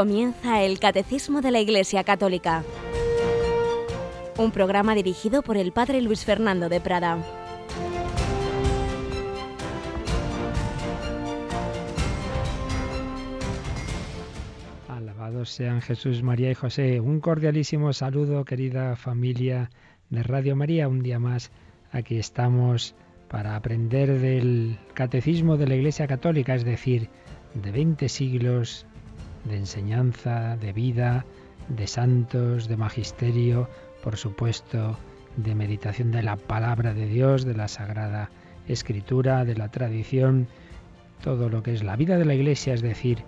Comienza el Catecismo de la Iglesia Católica, un programa dirigido por el Padre Luis Fernando de Prada. Alabados sean Jesús, María y José. Un cordialísimo saludo, querida familia de Radio María. Un día más aquí estamos para aprender del Catecismo de la Iglesia Católica, es decir, de 20 siglos de enseñanza, de vida, de santos, de magisterio, por supuesto, de meditación de la palabra de Dios, de la Sagrada Escritura, de la tradición, todo lo que es la vida de la Iglesia, es decir,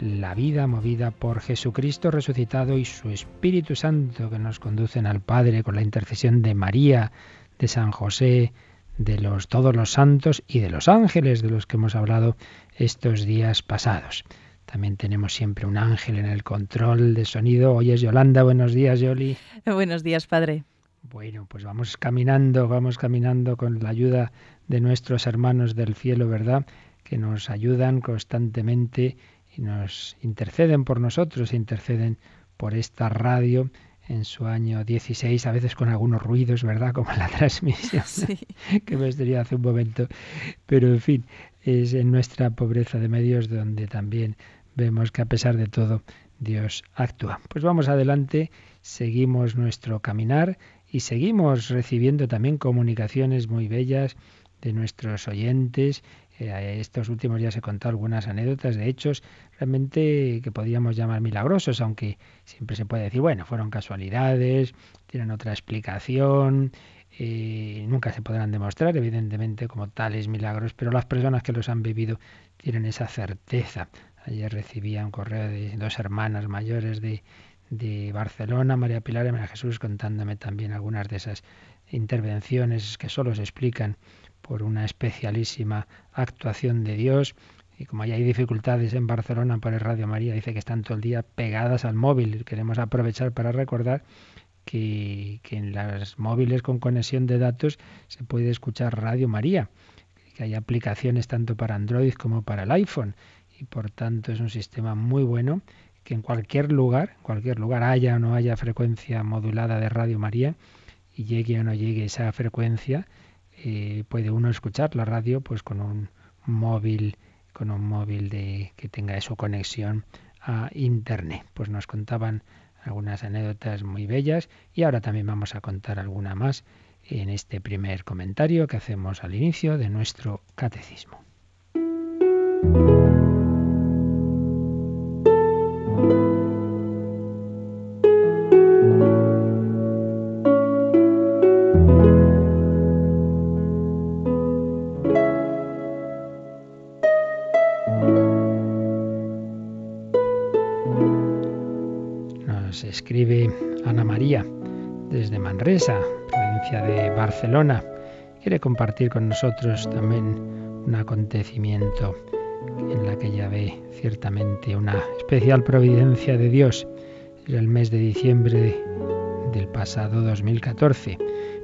la vida movida por Jesucristo resucitado y su Espíritu Santo que nos conducen al Padre con la intercesión de María, de San José, de los todos los santos y de los ángeles de los que hemos hablado estos días pasados. También tenemos siempre un ángel en el control de sonido. Hoy es Yolanda. Buenos días, Yoli. Buenos días, padre. Bueno, pues vamos caminando, vamos caminando con la ayuda de nuestros hermanos del cielo, ¿verdad? Que nos ayudan constantemente y nos interceden por nosotros, interceden por esta radio en su año 16, a veces con algunos ruidos, ¿verdad? Como en la transmisión que me estaría hace un momento. Pero en fin, es en nuestra pobreza de medios donde también vemos que a pesar de todo Dios actúa. Pues vamos adelante, seguimos nuestro caminar y seguimos recibiendo también comunicaciones muy bellas de nuestros oyentes. Eh, estos últimos días he contado algunas anécdotas de hechos realmente que podríamos llamar milagrosos, aunque siempre se puede decir, bueno, fueron casualidades, tienen otra explicación, eh, nunca se podrán demostrar, evidentemente, como tales milagros, pero las personas que los han vivido tienen esa certeza. Ayer recibía un correo de dos hermanas mayores de, de Barcelona, María Pilar y María Jesús, contándome también algunas de esas intervenciones que solo se explican por una especialísima actuación de Dios. Y como hay dificultades en Barcelona por el Radio María, dice que están todo el día pegadas al móvil. Queremos aprovechar para recordar que, que en las móviles con conexión de datos se puede escuchar Radio María, que hay aplicaciones tanto para Android como para el iPhone y por tanto es un sistema muy bueno que en cualquier lugar, en cualquier lugar haya o no haya frecuencia modulada de Radio María y llegue o no llegue esa frecuencia, eh, puede uno escuchar la radio pues con un móvil, con un móvil de que tenga su conexión a internet. Pues nos contaban algunas anécdotas muy bellas y ahora también vamos a contar alguna más en este primer comentario que hacemos al inicio de nuestro catecismo. Barcelona. Quiere compartir con nosotros también un acontecimiento en la que ella ve ciertamente una especial providencia de Dios. Era el mes de diciembre del pasado 2014.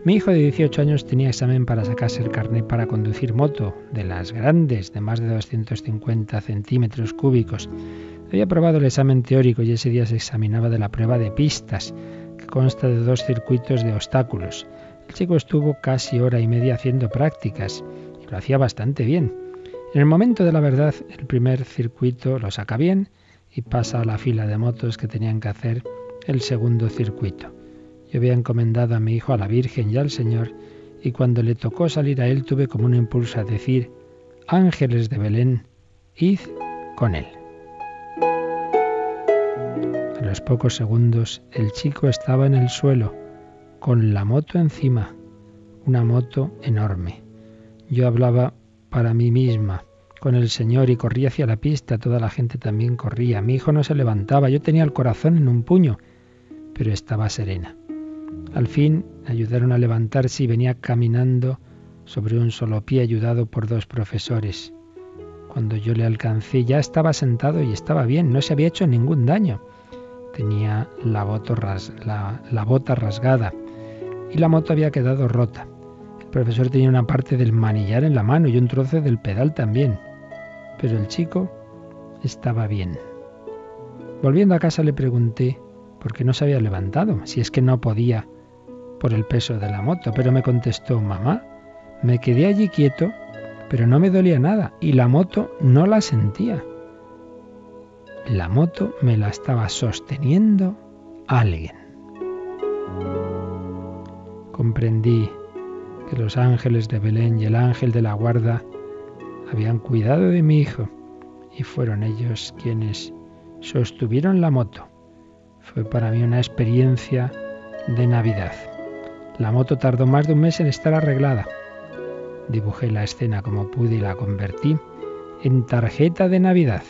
Mi hijo de 18 años tenía examen para sacarse el carnet para conducir moto, de las grandes, de más de 250 centímetros cúbicos. Había aprobado el examen teórico y ese día se examinaba de la prueba de pistas, que consta de dos circuitos de obstáculos. El chico estuvo casi hora y media haciendo prácticas y lo hacía bastante bien. En el momento de la verdad, el primer circuito lo saca bien y pasa a la fila de motos que tenían que hacer el segundo circuito. Yo había encomendado a mi hijo a la Virgen y al Señor y cuando le tocó salir a él tuve como un impulso a decir, ángeles de Belén, id con él los pocos segundos el chico estaba en el suelo, con la moto encima, una moto enorme. Yo hablaba para mí misma con el Señor y corría hacia la pista, toda la gente también corría. Mi hijo no se levantaba, yo tenía el corazón en un puño, pero estaba serena. Al fin ayudaron a levantarse y venía caminando sobre un solo pie ayudado por dos profesores. Cuando yo le alcancé ya estaba sentado y estaba bien, no se había hecho ningún daño tenía la, la, bota rasgada y la moto había quedado rota. El profesor tenía una parte del manillar en la mano y un trozo del pedal también. Pero el chico estaba bien. Volviendo a casa le pregunté por qué no se había levantado, si es que no podía por el peso de la moto, pero me contestó, mamá, me quedé allí quieto, pero no me dolía nada y la moto no la sentía. La moto me la estaba sosteniendo alguien. Comprendí que los ángeles de Belén y el ángel de la guarda habían cuidado de mi hijo y fueron ellos quienes sostuvieron la moto. Fue para mí una experiencia de Navidad. La moto tardó más de un mes en estar arreglada. Dibujé la escena como pude y la convertí en tarjeta de Navidad.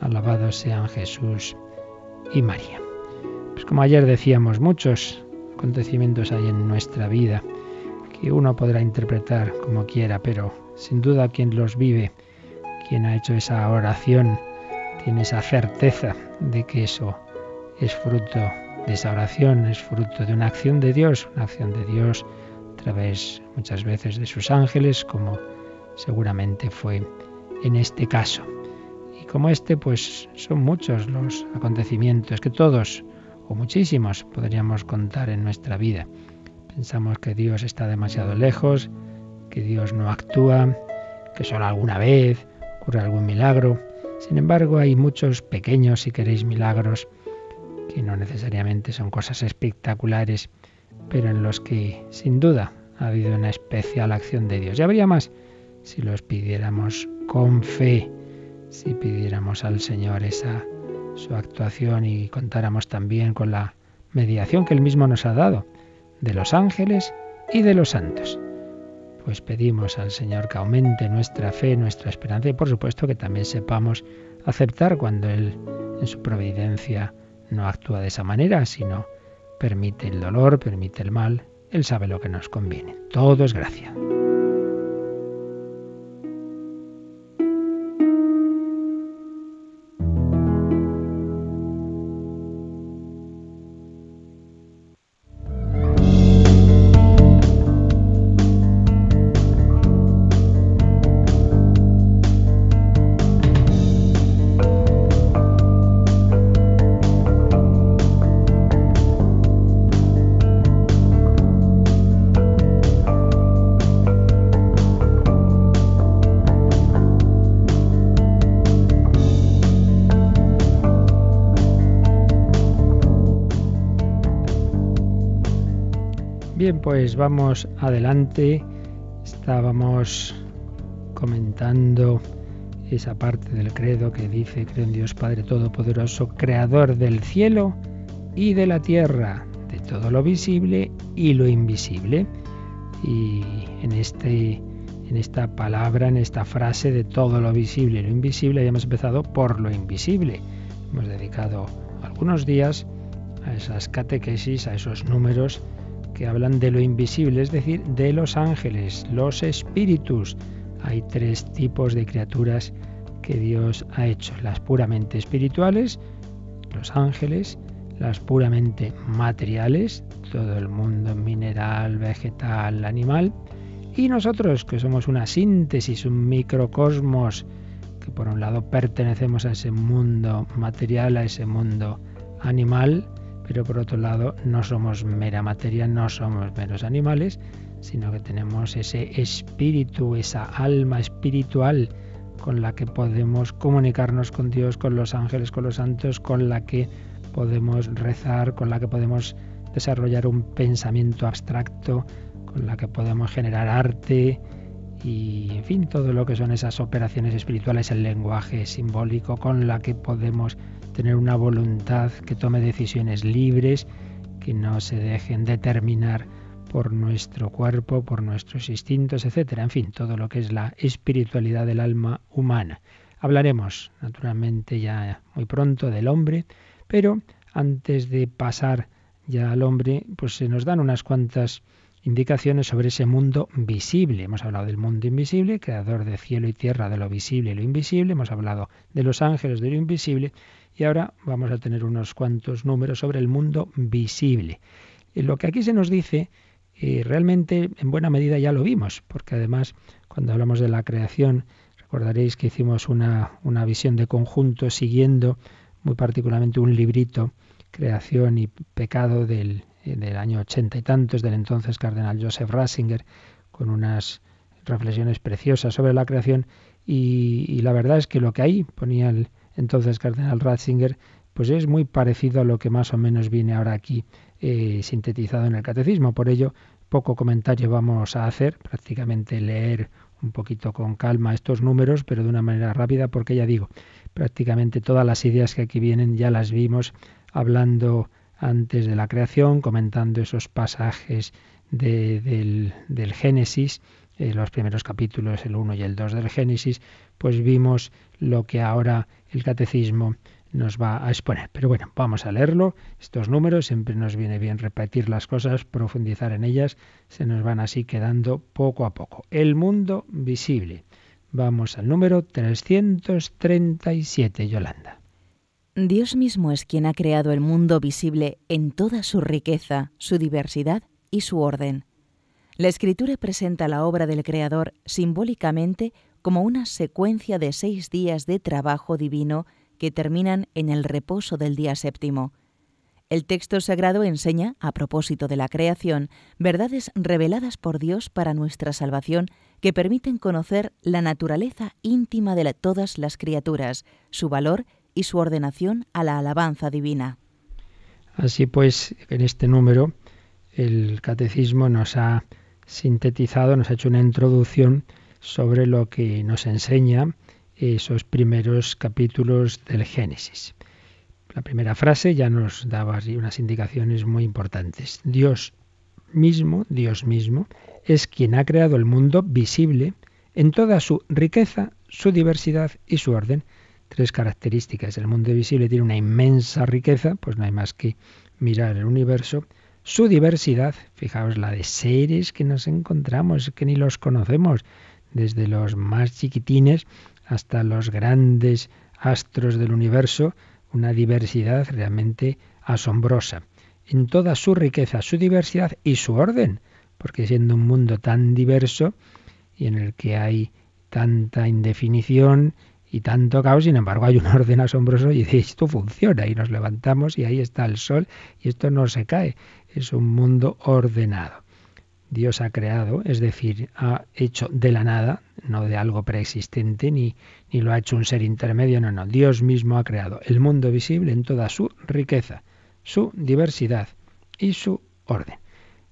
Alabados sean Jesús y María. Pues como ayer decíamos, muchos acontecimientos hay en nuestra vida que uno podrá interpretar como quiera, pero sin duda quien los vive, quien ha hecho esa oración, tiene esa certeza de que eso es fruto de esa oración, es fruto de una acción de Dios, una acción de Dios a través muchas veces de sus ángeles, como seguramente fue en este caso. Y como este, pues son muchos los acontecimientos que todos, muchísimos, podríamos contar en nuestra vida. Pensamos que Dios está demasiado lejos, que Dios no actúa, que solo alguna vez ocurre algún milagro. Sin embargo, hay muchos pequeños, si queréis, milagros que no necesariamente son cosas espectaculares, pero en los que sin duda ha habido una especial acción de Dios. Y habría más si los pidiéramos con fe, si pidiéramos al Señor esa su actuación y contáramos también con la mediación que Él mismo nos ha dado de los ángeles y de los santos. Pues pedimos al Señor que aumente nuestra fe, nuestra esperanza y por supuesto que también sepamos aceptar cuando Él en su providencia no actúa de esa manera, sino permite el dolor, permite el mal. Él sabe lo que nos conviene. Todo es gracia. Pues vamos adelante. Estábamos comentando esa parte del credo que dice, creo en Dios Padre Todopoderoso, Creador del cielo y de la tierra, de todo lo visible y lo invisible. Y en, este, en esta palabra, en esta frase de todo lo visible y lo invisible, habíamos empezado por lo invisible. Hemos dedicado algunos días a esas catequesis, a esos números que hablan de lo invisible, es decir, de los ángeles, los espíritus. Hay tres tipos de criaturas que Dios ha hecho, las puramente espirituales, los ángeles, las puramente materiales, todo el mundo mineral, vegetal, animal, y nosotros que somos una síntesis, un microcosmos, que por un lado pertenecemos a ese mundo material, a ese mundo animal, pero por otro lado no somos mera materia, no somos meros animales, sino que tenemos ese espíritu, esa alma espiritual con la que podemos comunicarnos con Dios, con los ángeles, con los santos, con la que podemos rezar, con la que podemos desarrollar un pensamiento abstracto, con la que podemos generar arte y, en fin, todo lo que son esas operaciones espirituales, el lenguaje simbólico, con la que podemos tener una voluntad que tome decisiones libres, que no se dejen determinar por nuestro cuerpo, por nuestros instintos, etcétera. En fin, todo lo que es la espiritualidad del alma humana. Hablaremos, naturalmente, ya muy pronto del hombre, pero antes de pasar ya al hombre, pues se nos dan unas cuantas indicaciones sobre ese mundo visible. Hemos hablado del mundo invisible, creador de cielo y tierra, de lo visible y lo invisible. Hemos hablado de los ángeles, de lo invisible. Y ahora vamos a tener unos cuantos números sobre el mundo visible. Y lo que aquí se nos dice, eh, realmente en buena medida ya lo vimos, porque además cuando hablamos de la creación, recordaréis que hicimos una, una visión de conjunto siguiendo muy particularmente un librito, Creación y Pecado, del, eh, del año ochenta y tantos, del entonces cardenal Joseph Ratzinger, con unas reflexiones preciosas sobre la creación. Y, la verdad es que lo que ahí ponía el entonces cardenal Ratzinger, pues es muy parecido a lo que más o menos viene ahora aquí eh, sintetizado en el catecismo. Por ello, poco comentario vamos a hacer, prácticamente leer un poquito con calma estos números, pero de una manera rápida, porque ya digo, prácticamente todas las ideas que aquí vienen ya las vimos hablando antes de la creación, comentando esos pasajes del, Génesis, eh, los primeros capítulos, el 1 y el 2 del Génesis, pues vimos lo que ahora el catecismo nos va a exponer. Pero bueno, vamos a leerlo. Estos números siempre nos viene bien repetir las cosas, profundizar en ellas, se nos van así quedando poco a poco. El mundo visible. Vamos al número 337, Yolanda. Dios mismo es quien ha creado el mundo visible en toda su riqueza, su diversidad y su orden. La escritura presenta la obra del Creador simbólicamente como una secuencia de seis días de trabajo divino que terminan en el reposo del día séptimo. El texto sagrado enseña, a propósito de la creación, verdades reveladas por Dios para nuestra salvación que permiten conocer la naturaleza íntima de todas las criaturas, su valor y su ordenación a la alabanza divina. Así pues, en este número, el catecismo nos ha sintetizado, nos ha hecho una introducción sobre lo que nos enseña esos primeros capítulos del Génesis. La primera frase ya nos daba unas indicaciones muy importantes. Dios mismo, Dios mismo, es quien ha creado el mundo visible en toda su riqueza, su diversidad y su orden. Tres características. El mundo visible tiene una inmensa riqueza, pues no hay más que mirar el universo. Su diversidad, fijaos la de seres que nos encontramos, que ni los conocemos, desde los más chiquitines hasta los grandes astros del universo, una diversidad realmente asombrosa, en toda su riqueza, su diversidad y su orden, porque siendo un mundo tan diverso y en el que hay tanta indefinición y tanto caos, sin embargo hay un orden asombroso y esto funciona y nos levantamos y ahí está el sol y esto no se cae, es un mundo ordenado. Dios ha creado, es decir, ha hecho de la nada, no de algo preexistente, ni, ni lo ha hecho un ser intermedio, no, no, Dios mismo ha creado el mundo visible en toda su riqueza, su diversidad y su orden.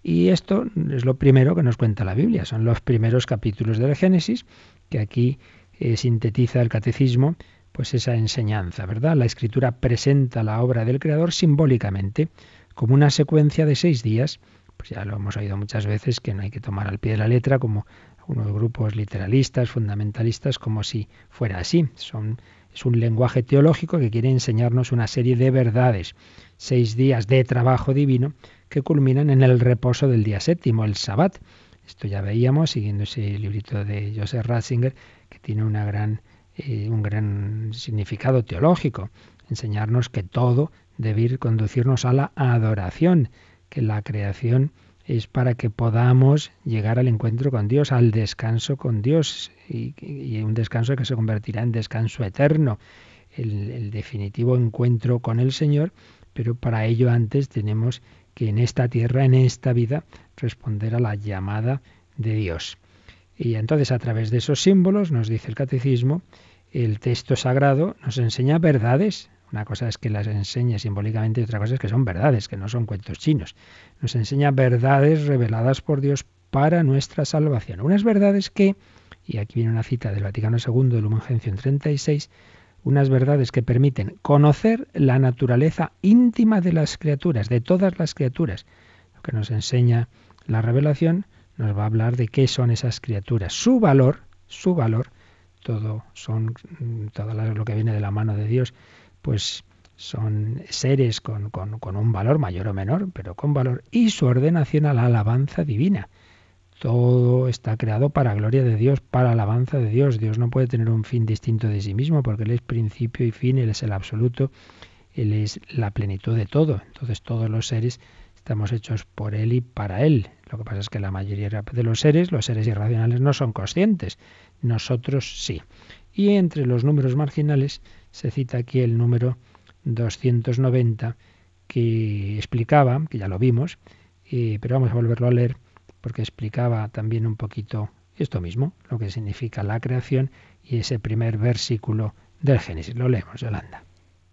Y esto es lo primero que nos cuenta la Biblia, son los primeros capítulos del Génesis, que aquí eh, sintetiza el catecismo, pues esa enseñanza, ¿verdad? La escritura presenta la obra del Creador simbólicamente, como una secuencia de seis días, pues ya lo hemos oído muchas veces que no hay que tomar al pie de la letra como algunos grupos literalistas, fundamentalistas, como si fuera así. Es un lenguaje teológico que quiere enseñarnos una serie de verdades, seis días de trabajo divino que culminan en el reposo del día séptimo, el Sabbat. Esto ya veíamos, siguiendo ese librito de Joseph Ratzinger, que tiene eh, un gran significado teológico, enseñarnos que todo debe ir conducirnos a la adoración que la creación es para que podamos llegar al encuentro con Dios, al descanso con Dios, y, un descanso que se convertirá en descanso eterno, el, definitivo encuentro con el Señor, pero para ello antes tenemos que en esta tierra, en esta vida, responder a la llamada de Dios. Y entonces a través de esos símbolos, nos dice el catecismo, el texto sagrado nos enseña verdades, una cosa es que las enseñe simbólicamente y otra cosa es que son verdades, que no son cuentos chinos. Nos enseña verdades reveladas por Dios para nuestra salvación. Unas verdades que, y aquí viene una cita del Vaticano II, del Lumen Gentium 36, unas verdades que permiten conocer la naturaleza íntima de las criaturas, de todas las criaturas. Lo que nos enseña la revelación nos va a hablar de qué son esas criaturas, su valor, su valor, todo son todo lo que viene de la mano de Dios pues son seres con, un valor mayor o menor, pero con valor, y su ordenación a la alabanza divina. Todo está creado para gloria de Dios, para alabanza de Dios. Dios no puede tener un fin distinto de sí mismo, porque Él es principio y fin, Él es el absoluto, Él es la plenitud de todo. Entonces todos los seres estamos hechos por Él y para Él. Lo que pasa es que la mayoría de los seres, los seres irracionales, no son conscientes. Nosotros sí. Y entre los números marginales se cita aquí el número 290 que explicaba, que ya lo vimos, eh, pero vamos a volverlo a leer porque explicaba también un poquito esto mismo, lo que significa la creación y ese primer versículo del Génesis. Lo leemos, Yolanda.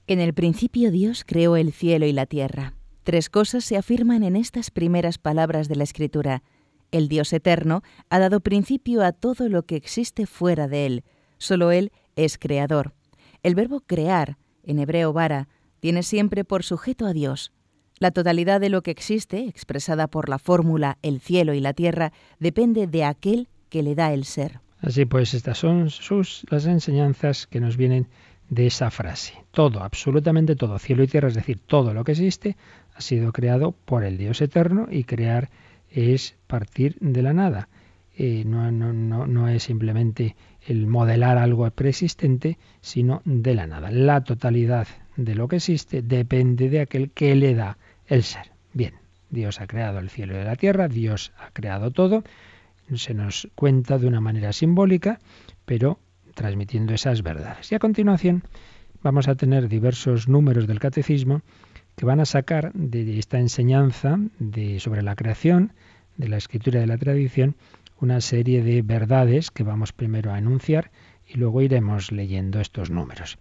En el principio Dios creó el cielo y la tierra. Tres cosas se afirman en estas primeras palabras de la Escritura. El Dios eterno ha dado principio a todo lo que existe fuera de Él. Solo Él es creador. El verbo crear, en hebreo vara, tiene siempre por sujeto a Dios. La totalidad de lo que existe, expresada por la fórmula el cielo y la tierra, depende de aquel que le da el ser. Así pues, estas son sus las enseñanzas que nos vienen de esa frase. Todo, absolutamente todo, cielo y tierra, es decir, todo lo que existe, ha sido creado por el Dios eterno y crear es partir de la nada. Eh, no, no, no, no es simplemente el modelar algo preexistente, sino de la nada. La totalidad de lo que existe depende de aquel que le da el ser. Bien, Dios ha creado el cielo y la tierra, Dios ha creado todo, se nos cuenta de una manera simbólica, pero transmitiendo esas verdades. Y a continuación vamos a tener diversos números del catecismo que van a sacar de esta enseñanza de, sobre la creación, de la escritura y de la tradición, una serie de verdades que vamos primero a enunciar y luego iremos leyendo estos números.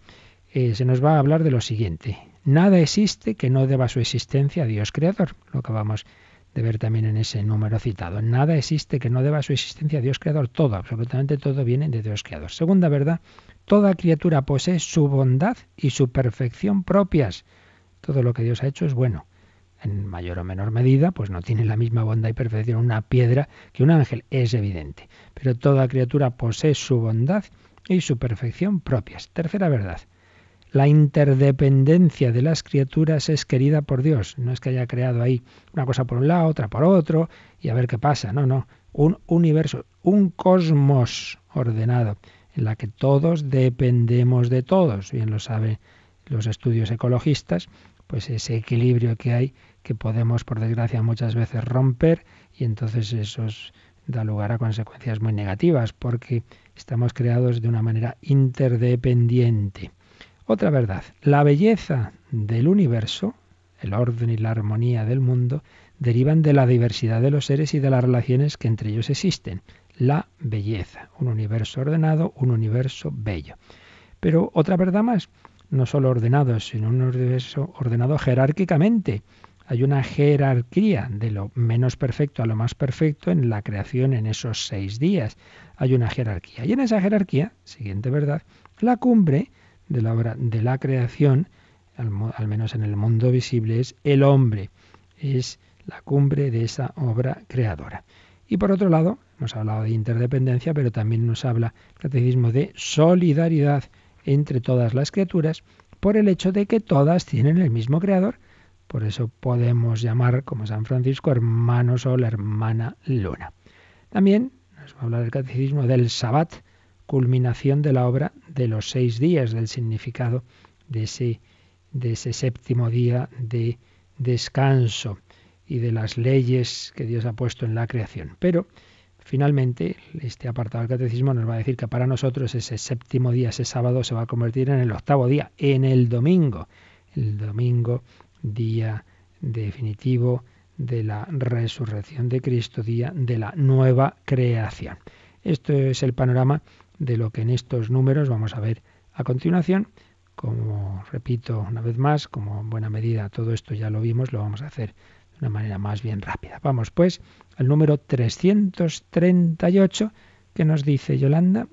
Eh, se nos va a hablar de lo siguiente. Nada existe que no deba su existencia a Dios Creador, lo que vamos de ver también en ese número citado. Nada existe que no deba su existencia a Dios Creador. Todo, absolutamente todo viene de Dios Creador. Segunda verdad, toda criatura posee su bondad y su perfección propias. Todo lo que Dios ha hecho es bueno. En mayor o menor medida, pues no tiene la misma bondad y perfección una piedra que un ángel, es evidente. Pero toda criatura posee su bondad y su perfección propias. Tercera verdad, la interdependencia de las criaturas es querida por Dios. No es que haya creado ahí una cosa por un lado, otra por otro, y a ver qué pasa. No, no. Un universo, un cosmos ordenado, en la que todos dependemos de todos. Bien lo saben los estudios ecologistas, pues ese equilibrio que hay, que podemos, por desgracia, muchas veces romper, y entonces eso da lugar a consecuencias muy negativas, porque estamos creados de una manera interdependiente. Otra verdad, la belleza del universo, el orden y la armonía del mundo, derivan de la diversidad de los seres y de las relaciones que entre ellos existen. La belleza, un universo ordenado, un universo bello. Pero otra verdad más, no solo ordenado, sino un universo ordenado jerárquicamente. Hay una jerarquía de lo menos perfecto a lo más perfecto en la creación en esos seis días. Hay una jerarquía. Y en esa jerarquía, siguiente verdad, la cumbre de la obra de la creación, al, menos en el mundo visible, es el hombre, es la cumbre de esa obra creadora. Y por otro lado, hemos hablado de interdependencia, pero también nos habla el catecismo de solidaridad entre todas las criaturas por el hecho de que todas tienen el mismo creador. Por eso podemos llamar, como San Francisco, hermano sol, hermana luna. También nos va a hablar el catecismo del sabbat, culminación de la obra de los seis días, del significado de ese, de ese séptimo día de descanso y de las leyes que Dios ha puesto en la creación. Pero finalmente este apartado del catecismo nos va a decir que para nosotros ese séptimo día, ese sábado, se va a convertir en el octavo día, en el domingo. El domingo, día definitivo de la resurrección de Cristo, día de la nueva creación. Esto es el panorama de lo que en estos números vamos a ver a continuación. Como repito una vez más, como en buena medida todo esto ya lo vimos, lo vamos a hacer de una manera más bien rápida. Vamos pues al número 338 que nos dice Yolanda.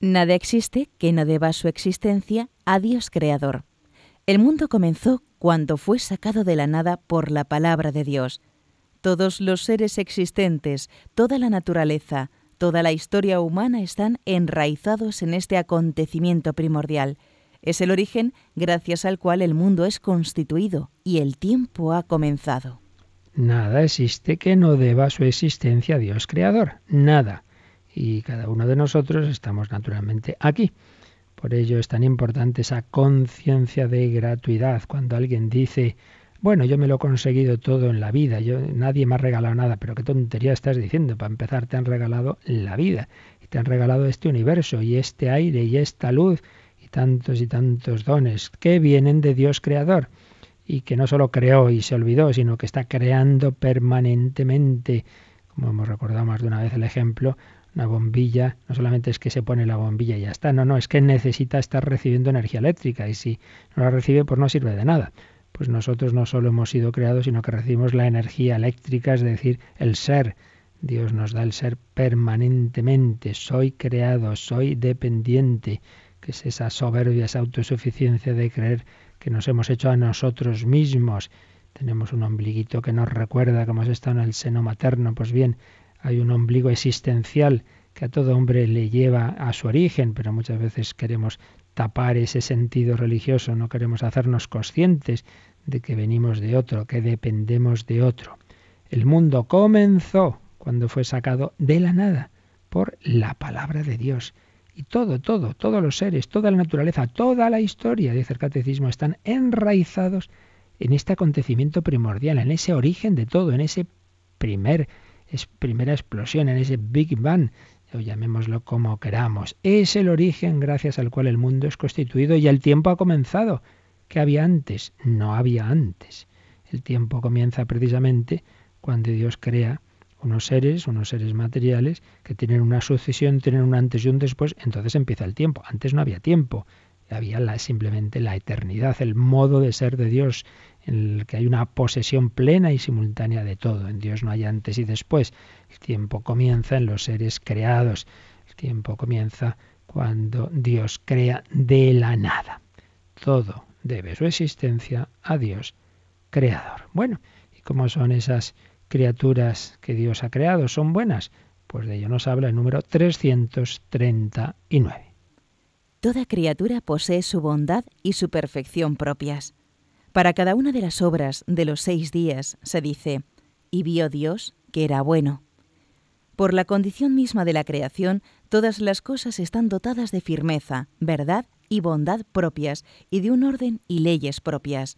Nada existe que no deba su existencia a Dios Creador. El mundo comenzó cuando fue sacado de la nada por la palabra de Dios. Todos los seres existentes, toda la naturaleza, Toda la historia humana están enraizados en este acontecimiento primordial. Es el origen gracias al cual el mundo es constituido y el tiempo ha comenzado. Nada existe que no deba su existencia a Dios Creador. Nada. Y cada uno de nosotros estamos naturalmente aquí. Por ello es tan importante esa conciencia de gratuidad. Cuando alguien dice, bueno, yo me lo he conseguido todo en la vida, yo, nadie me ha regalado nada, pero qué tontería estás diciendo. Para empezar, te han regalado la vida, y te han regalado este universo, y este aire, y esta luz, y tantos y tantos dones que vienen de Dios creador y que no solo creó y se olvidó, sino que está creando permanentemente. Como hemos recordado más de una vez el ejemplo, una bombilla, no solamente es que se pone la bombilla y ya está, no, no, es que necesita estar recibiendo energía eléctrica y si no la recibe pues no sirve de nada. Pues nosotros no solo hemos sido creados, sino que recibimos la energía eléctrica, es decir, el ser. Dios nos da el ser permanentemente. Soy creado, soy dependiente, que es esa soberbia, esa autosuficiencia de creer que nos hemos hecho a nosotros mismos. Tenemos un ombliguito que nos recuerda que hemos estado en el seno materno. Pues bien, hay un ombligo existencial que a todo hombre le lleva a su origen, pero muchas veces queremos tapar ese sentido religioso, no queremos hacernos conscientes de que venimos de otro, que dependemos de otro. El mundo comenzó cuando fue sacado de la nada por la palabra de Dios. Y todo, todo, todos los seres, toda la naturaleza, toda la historia, dice el catecismo, están enraizados en este acontecimiento primordial, en ese origen de todo, en ese primer, es primera explosión, en ese Big Bang, o llamémoslo como queramos. Es el origen gracias al cual el mundo es constituido y el tiempo ha comenzado. ¿Qué había antes? No había antes. El tiempo comienza precisamente cuando Dios crea unos seres, unos seres materiales, que tienen una sucesión, tienen un antes y un después, entonces empieza el tiempo. Antes no había tiempo, había la, simplemente la eternidad, el modo de ser de Dios, en el que hay una posesión plena y simultánea de todo. En Dios no hay antes y después. El tiempo comienza en los seres creados. El tiempo comienza cuando Dios crea de la nada. Todo debe su existencia a Dios creador. Bueno, ¿y cómo son esas criaturas que Dios ha creado son buenas? Pues de ello nos habla el número 339. Toda criatura posee su bondad y su perfección propias. Para cada una de las obras de los seis días se dice, y vio Dios que era bueno. Por la condición misma de la creación, todas las cosas están dotadas de firmeza, verdad y bondad propias, y de un orden y leyes propias.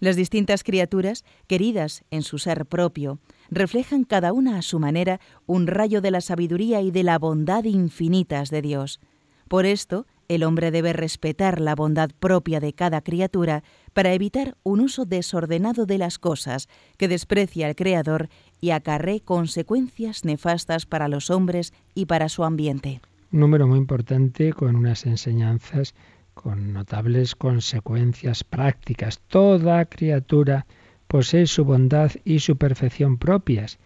Las distintas criaturas, queridas en su ser propio, reflejan cada una a su manera un rayo de la sabiduría y de la bondad infinitas de Dios. Por esto, el hombre debe respetar la bondad propia de cada criatura para evitar un uso desordenado de las cosas que desprecia al Creador y acarre consecuencias nefastas para los hombres y para su ambiente. Un número muy importante con unas enseñanzas con notables consecuencias prácticas. Toda criatura posee su bondad y su perfección propias.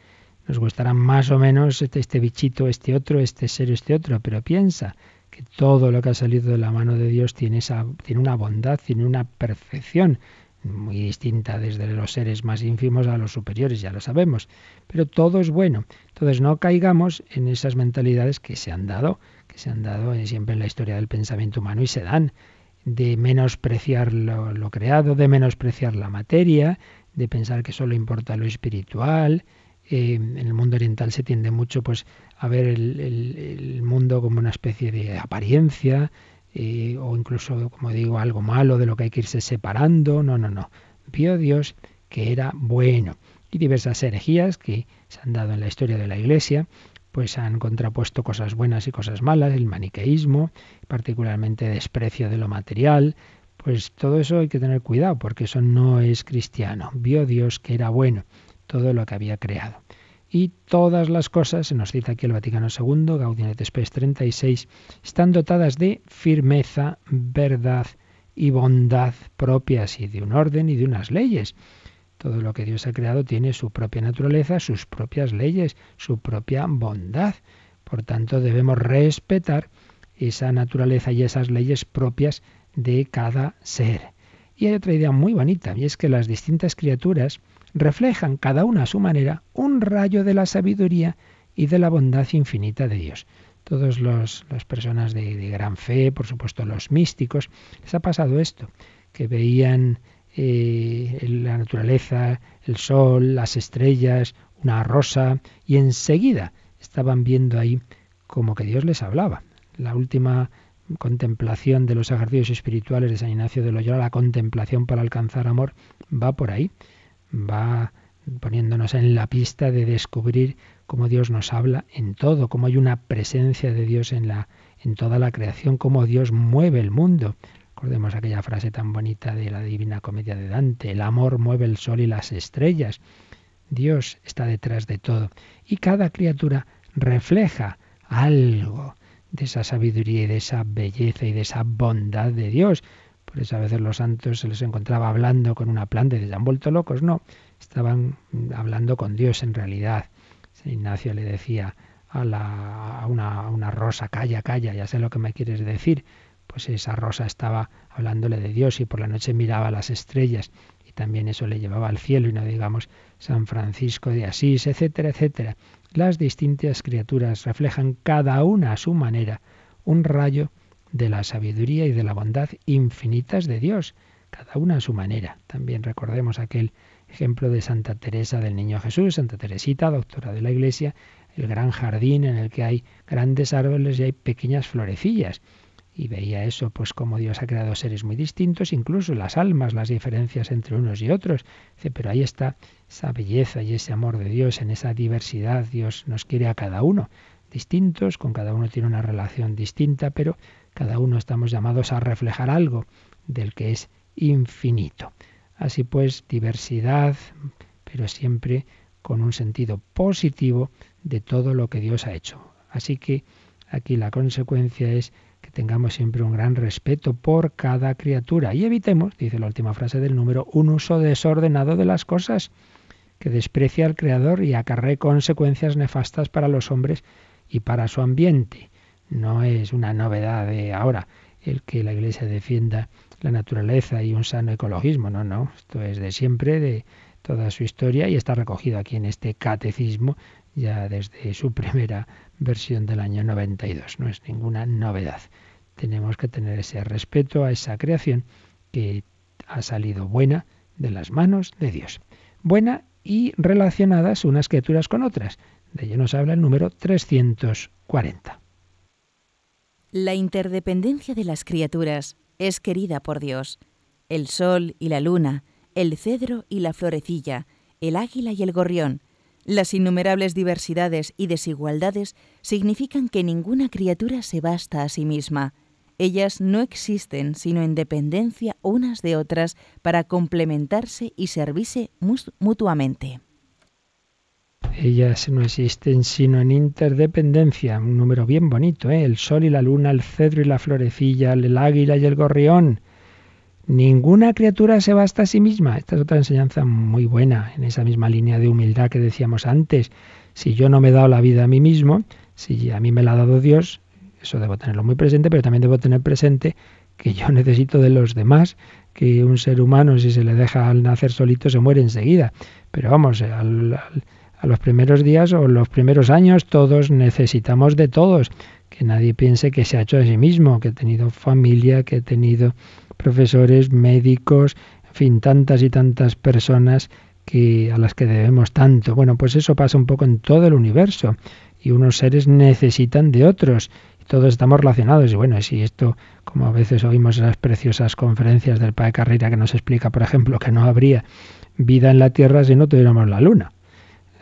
Nos gustará más o menos este, este, bichito, este otro, este ser, este otro, pero piensa que todo lo que ha salido de la mano de Dios tiene, esa, tiene una bondad, tiene una perfección muy distinta desde los seres más ínfimos a los superiores, ya lo sabemos, pero todo es bueno. Entonces no caigamos en esas mentalidades que se han dado, que se han dado siempre en la historia del pensamiento humano y se dan de menospreciar lo, creado, de menospreciar la materia, de pensar que solo importa lo espiritual. Eh, en el mundo oriental se tiende mucho pues, a ver el, mundo como una especie de apariencia eh, o incluso, como digo, algo malo de lo que hay que irse separando. No, no, no. Vio Dios que era bueno. Y diversas herejías que se han dado en la historia de la Iglesia pues han contrapuesto cosas buenas y cosas malas, el maniqueísmo, particularmente desprecio de lo material, pues todo eso hay que tener cuidado porque eso no es cristiano. Vio Dios que era bueno todo lo que había creado. Y todas las cosas, se nos cita aquí el Vaticano II, Gaudium et Spes 36, están dotadas de firmeza, verdad y bondad propias y de un orden y de unas leyes. Todo lo que Dios ha creado tiene su propia naturaleza, sus propias leyes, su propia bondad. Por tanto, debemos respetar esa naturaleza y esas leyes propias de cada ser. Y hay otra idea muy bonita, y es que las distintas criaturas reflejan cada una a su manera un rayo de la sabiduría y de la bondad infinita de Dios. Todas las personas de, gran fe, por supuesto los místicos, les ha pasado esto, que veían eh, la naturaleza, el sol, las estrellas, una rosa, y enseguida estaban viendo ahí como que Dios les hablaba. La última contemplación de los ejercicios espirituales de San Ignacio de Loyola, la contemplación para alcanzar amor, va por ahí, va poniéndonos en la pista de descubrir cómo Dios nos habla en todo, cómo hay una presencia de Dios en la en toda la creación, cómo Dios mueve el mundo. Recordemos aquella frase tan bonita de la Divina Comedia de Dante, el amor mueve el sol y las estrellas. Dios está detrás de todo y cada criatura refleja algo de esa sabiduría y de esa belleza y de esa bondad de Dios. Por eso a veces los santos se les encontraba hablando con una planta y se han vuelto locos. No, estaban hablando con Dios en realidad. Ignacio le decía a, la, a, una, a una rosa, calla, calla, ya sé lo que me quieres decir. Pues esa rosa estaba hablándole de Dios y por la noche miraba las estrellas y también eso le llevaba al cielo y no digamos San Francisco de Asís, etcétera, etcétera. Las distintas criaturas reflejan cada una a su manera un rayo de la sabiduría y de la bondad infinitas de Dios, cada una a su manera. También recordemos aquel ejemplo de Santa Teresa del Niño Jesús, Santa Teresita, doctora de la Iglesia, el gran jardín en el que hay grandes árboles y hay pequeñas florecillas. Y veía eso, pues como Dios ha creado seres muy distintos, incluso las almas, las diferencias entre unos y otros. Pero ahí está esa belleza y ese amor de Dios, en esa diversidad. Dios nos quiere a cada uno distintos, con cada uno tiene una relación distinta, pero cada uno estamos llamados a reflejar algo del que es infinito. Así pues, diversidad, pero siempre con un sentido positivo de todo lo que Dios ha hecho. Así que aquí la consecuencia es que tengamos siempre un gran respeto por cada criatura y evitemos, dice la última frase del número, un uso desordenado de las cosas que desprecia al Creador y acarre consecuencias nefastas para los hombres y para su ambiente. No es una novedad de ahora el que la Iglesia defienda la naturaleza y un sano ecologismo, no, no, esto es de siempre, de toda su historia y está recogido aquí en este catecismo ya desde su primera versión del año 92. No es ninguna novedad. Tenemos que tener ese respeto a esa creación que ha salido buena de las manos de Dios. Buena y relacionadas unas criaturas con otras. De ello nos habla el número 340. La interdependencia de las criaturas es querida por Dios. El sol y la luna, el cedro y la florecilla, el águila y el gorrión, las innumerables diversidades y desigualdades significan que ninguna criatura se basta a sí misma. Ellas no existen sino en dependencia unas de otras para complementarse y servirse mutuamente. Ellas no existen sino en interdependencia, un número bien bonito, ¿eh? el sol y la luna, el cedro y la florecilla, el águila y el gorrión. Ninguna criatura se basta a sí misma. Esta es otra enseñanza muy buena, en esa misma línea de humildad que decíamos antes. Si yo no me he dado la vida a mí mismo, si a mí me la ha dado Dios, eso debo tenerlo muy presente, pero también debo tener presente que yo necesito de los demás, que un ser humano si se le deja al nacer solito se muere enseguida. Pero vamos, a los primeros días o los primeros años todos necesitamos de todos. Que nadie piense que se ha hecho a sí mismo, que he tenido familia, que he tenido profesores, médicos, en fin, tantas y tantas personas que, a las que debemos tanto. Bueno, pues eso pasa un poco en todo el universo y unos seres necesitan de otros. Todos estamos relacionados. Y bueno, si esto, como a veces oímos en las preciosas conferencias del Padre Carrera que nos explica, por ejemplo, que no habría vida en la Tierra si no tuviéramos la Luna.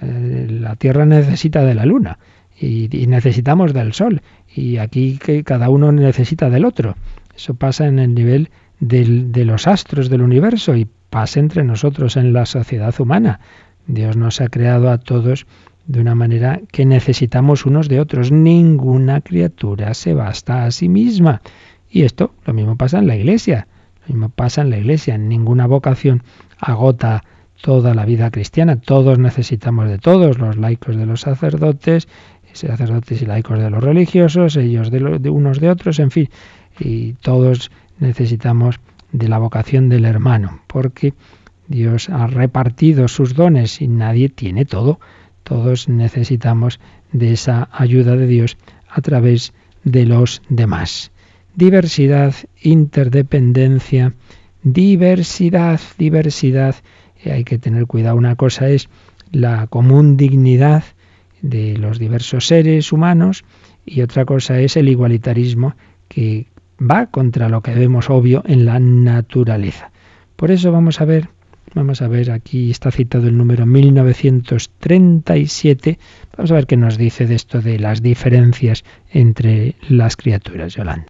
Eh, la Tierra necesita de la Luna y, necesitamos del Sol. Y aquí que cada uno necesita del otro. Eso pasa en el nivel de los astros del universo y pasa entre nosotros en la sociedad humana. Dios nos ha creado a todos de una manera que necesitamos unos de otros. Ninguna criatura se basta a sí misma. Y esto lo mismo pasa en la iglesia. Lo mismo pasa en la iglesia. Ninguna vocación agota toda la vida cristiana. Todos necesitamos de todos, los laicos de los sacerdotes, sacerdotes y laicos de los religiosos, ellos de, de unos de otros, en fin, y todos necesitamos de la vocación del hermano, porque Dios ha repartido sus dones y nadie tiene todo. Todos necesitamos de esa ayuda de Dios a través de los demás. Diversidad, interdependencia, diversidad, diversidad. Hay que tener cuidado. Una cosa es la común dignidad de los diversos seres humanos y otra cosa es el igualitarismo que va contra lo que vemos obvio en la naturaleza. Por eso vamos a ver Vamos a ver, aquí está citado el número 1937. Vamos a ver qué nos dice de esto de las diferencias entre las criaturas, Yolanda.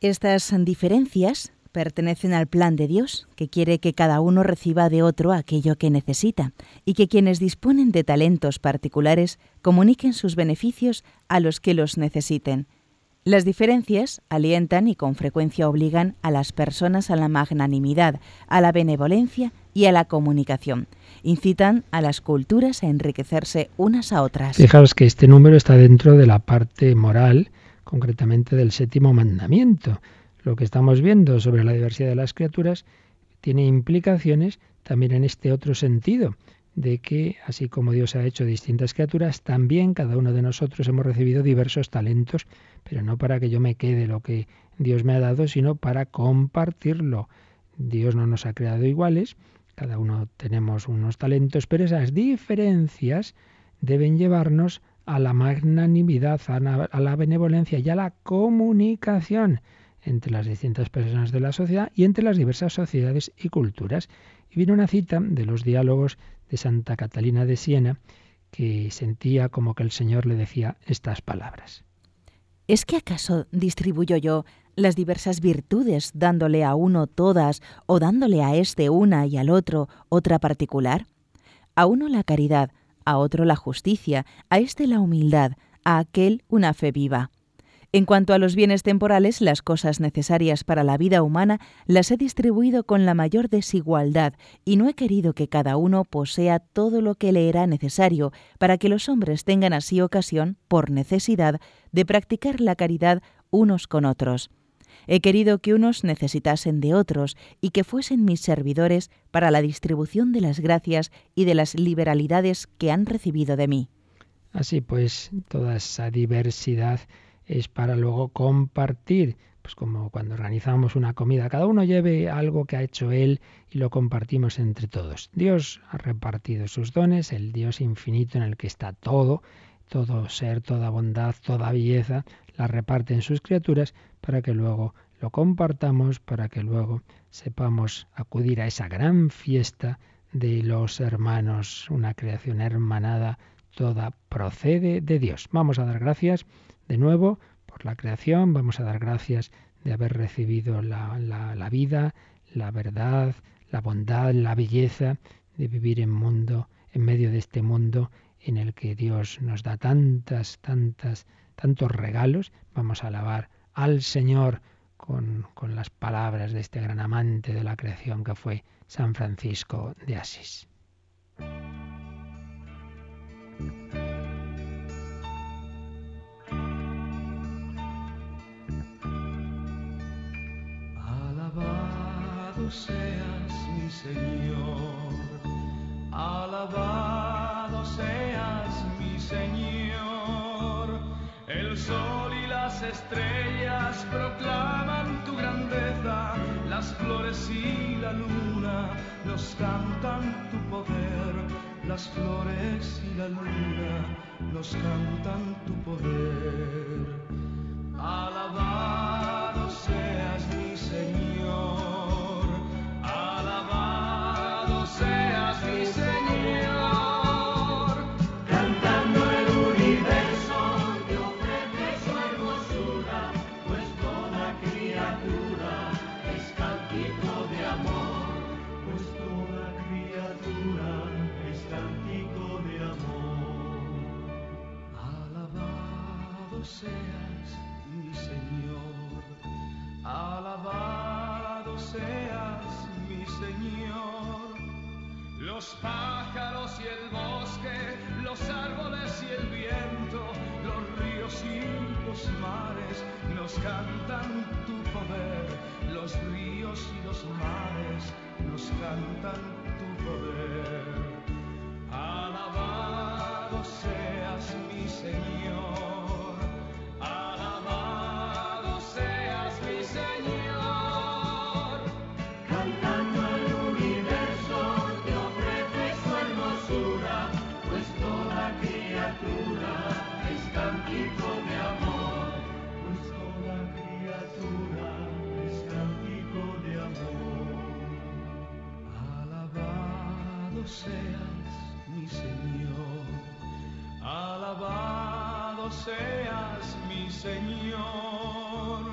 Estas diferencias pertenecen al plan de Dios, que quiere que cada uno reciba de otro aquello que necesita, y que quienes disponen de talentos particulares comuniquen sus beneficios a los que los necesiten. Las diferencias alientan y con frecuencia obligan a las personas a la magnanimidad, a la benevolencia y a la comunicación. Incitan a las culturas a enriquecerse unas a otras. Fijaos que este número está dentro de la parte moral, concretamente del séptimo mandamiento lo que estamos viendo sobre la diversidad de las criaturas tiene implicaciones también en este otro sentido, de que así como Dios ha hecho distintas criaturas, también cada uno de nosotros hemos recibido diversos talentos, pero no para que yo me quede lo que Dios me ha dado, sino para compartirlo. Dios no nos ha creado iguales, cada uno tenemos unos talentos, pero esas diferencias deben llevarnos a la magnanimidad, a la benevolencia y a la comunicación entre las distintas personas de la sociedad y entre las diversas sociedades y culturas. Y viene una cita de los diálogos de Santa Catalina de Siena que sentía como que el Señor le decía estas palabras. ¿Es que acaso distribuyo yo las diversas virtudes dándole a uno todas o dándole a este una y al otro otra particular? A uno la caridad, a otro la justicia, a este la humildad, a aquel una fe viva. En cuanto a los bienes temporales, las cosas necesarias para la vida humana las he distribuido con la mayor desigualdad y no he querido que cada uno posea todo lo que le era necesario para que los hombres tengan así ocasión, por necesidad, de practicar la caridad unos con otros. He querido que unos necesitasen de otros y que fuesen mis servidores para la distribución de las gracias y de las liberalidades que han recibido de mí. Así pues, toda esa diversidad es para luego compartir, pues como cuando organizamos una comida, cada uno lleve algo que ha hecho él y lo compartimos entre todos. Dios ha repartido sus dones, el Dios infinito en el que está todo, todo ser, toda bondad, toda belleza, la reparte en sus criaturas para que luego lo compartamos, para que luego sepamos acudir a esa gran fiesta de los hermanos, una creación hermanada, toda procede de Dios. Vamos a dar gracias de nuevo por la creación, vamos a dar gracias de haber recibido la, vida, la verdad, la bondad, la belleza de vivir en mundo, en medio de este mundo en el que Dios nos da tantas, tantas, tantos regalos. Vamos a alabar al Señor con, con las palabras de este gran amante de la creación que fue San Francisco de Asís. Seas mi Señor, alabado seas mi Señor. El sol y las estrellas proclaman tu grandeza, las flores y la luna nos cantan tu poder, las flores y la luna nos cantan tu poder. Alabado los pájaros y el bosque, los árboles y el viento, los ríos y los mares nos cantan tu poder. Los ríos y los mares nos cantan tu poder. Alabado seas mi Señor. Seas, mi Señor. Alabado seas, mi Señor,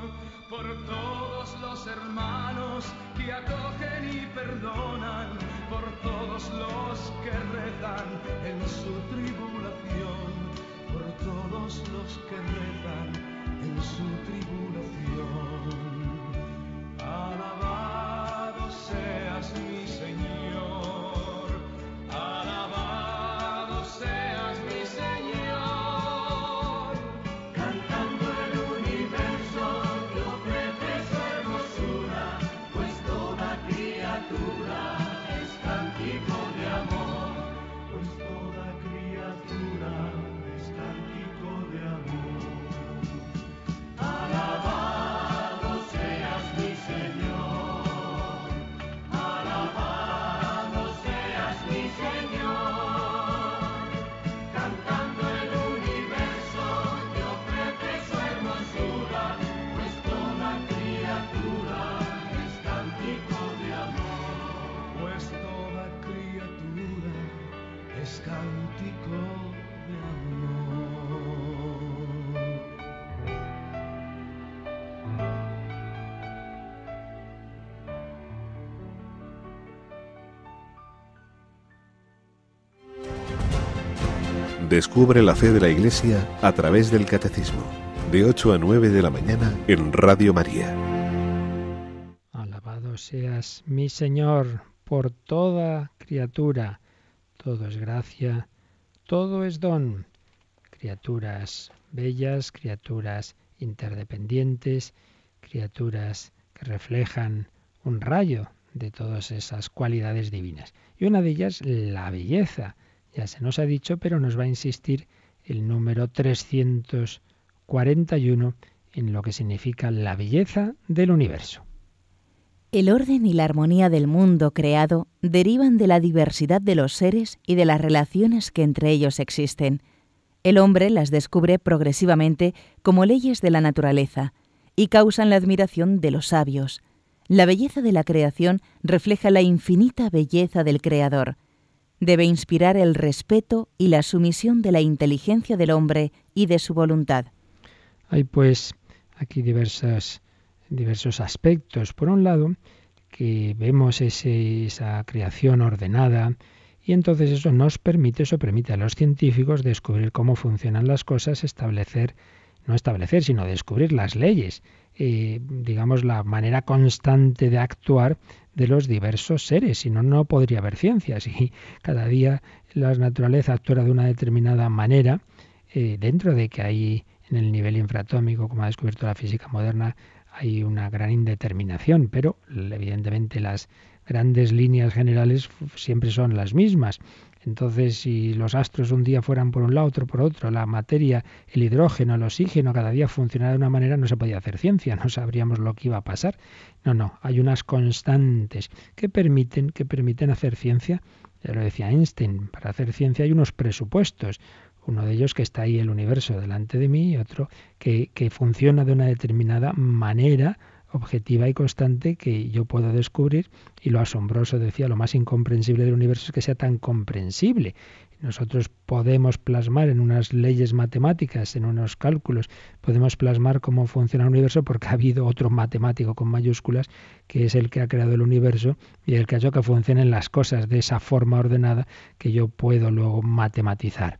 por todos los hermanos que acogen y perdonan, por todos los que rezan en su tribulación, por todos los que rezan en su tribulación. Alabado seas, mi Señor. Descubre la fe de la Iglesia a través del Catecismo, de 8 a 9 de la mañana en Radio María. Alabado seas mi Señor por toda criatura. Todo es gracia, todo es don. Criaturas bellas, criaturas interdependientes, criaturas que reflejan un rayo de todas esas cualidades divinas. Y una de ellas, la belleza. Ya se nos ha dicho, pero nos va a insistir el número 341 en lo que significa la belleza del universo. El orden y la armonía del mundo creado derivan de la diversidad de los seres y de las relaciones que entre ellos existen. El hombre las descubre progresivamente como leyes de la naturaleza y causan la admiración de los sabios. La belleza de la creación refleja la infinita belleza del Creador. Debe inspirar el respeto y la sumisión de la inteligencia del hombre y de su voluntad. Hay pues aquí diversas, diversos aspectos. Por un lado, que vemos esa creación ordenada y entonces eso nos permite, eso permite a los científicos descubrir cómo funcionan las cosas, establecer, no establecer, sino descubrir las leyes, eh, digamos, la manera constante de actuar de los diversos seres, si no, no podría haber ciencia. Si cada día la naturaleza actuara de una determinada manera, eh, dentro de que hay en el nivel infratómico, como ha descubierto la física moderna, hay una gran indeterminación, pero evidentemente las grandes líneas generales siempre son las mismas. Entonces, si los astros un día fueran por un lado, otro por otro, la materia, el hidrógeno, el oxígeno, cada día funcionara de una manera, no se podía hacer ciencia, no sabríamos lo que iba a pasar. No, no, hay unas constantes que permiten, que permiten hacer ciencia. Ya lo decía Einstein, para hacer ciencia hay unos presupuestos. Uno de ellos que está ahí el universo delante de mí y otro que, que funciona de una determinada manera objetiva y constante que yo puedo descubrir y lo asombroso, decía, lo más incomprensible del universo es que sea tan comprensible. Nosotros podemos plasmar en unas leyes matemáticas, en unos cálculos, podemos plasmar cómo funciona el universo porque ha habido otro matemático con mayúsculas que es el que ha creado el universo y el que ha hecho que funcionen las cosas de esa forma ordenada que yo puedo luego matematizar.